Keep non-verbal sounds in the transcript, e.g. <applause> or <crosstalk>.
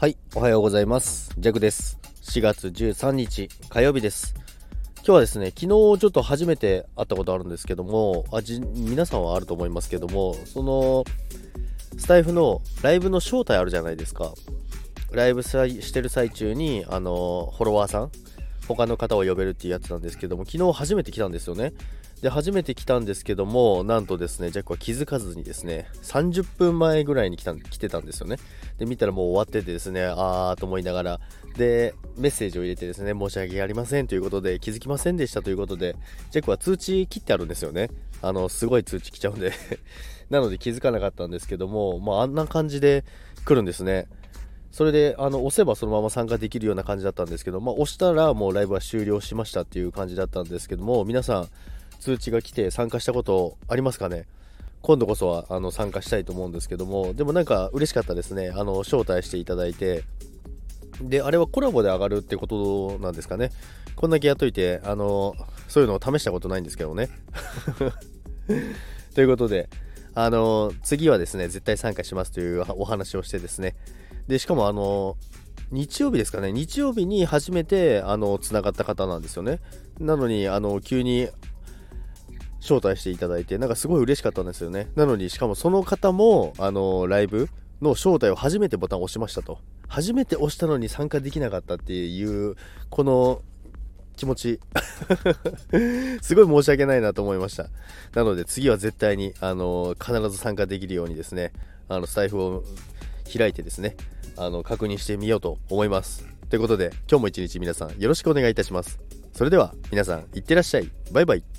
はい、おはようございます。ジャクです。4月13日火曜日です。今日はですね、昨日ちょっと初めて会ったことあるんですけども、あじ皆さんはあると思いますけども、そのスタイフのライブの正体あるじゃないですか。ライブしてる最中に、あの、フォロワーさん、他の方を呼べるっていうやつなんですけども、昨日初めて来たんですよね。で、初めて来たんですけども、なんとですね、ジャックは気づかずにですね、30分前ぐらいに来た来てたんですよね。で、見たらもう終わっててですね、あーと思いながら、で、メッセージを入れてですね、申し訳ありませんということで、気づきませんでしたということで、ジャックは通知切ってあるんですよね。あの、すごい通知来ちゃうんで <laughs> なので気づかなかったんですけども、まあ、あんな感じで来るんですね。それで、あの、押せばそのまま参加できるような感じだったんですけど、まあ、押したらもうライブは終了しましたっていう感じだったんですけども、皆さん、通知が来て参加したことありますかね？今度こそはあの参加したいと思うんですけども、でもなんか嬉しかったですね。あの、招待していただいて、で、あれはコラボで上がるってことなんですかね？こんだけやっといて、あの、そういうのを試したことないんですけどね。<laughs> ということで、あの、次はですね、絶対参加しますというお話をしてですね。で、しかもあの、日曜日ですかね、日曜日に初めて、あの、つながった方なんですよね。なのに、あの、急に招待していただいて、なんかすごい嬉しかったんですよね。なのに、しかもその方も、あの、ライブの招待を初めてボタンを押しましたと。初めて押したのに参加できなかったっていう、この気持ち、<laughs> すごい申し訳ないなと思いました。なので、次は絶対に、あの、必ず参加できるようにですね、あの、スタイフを開いてですね、あの、確認してみようと思います。ということで、今日も一日皆さんよろしくお願いいたします。それでは、皆さん、いってらっしゃい。バイバイ。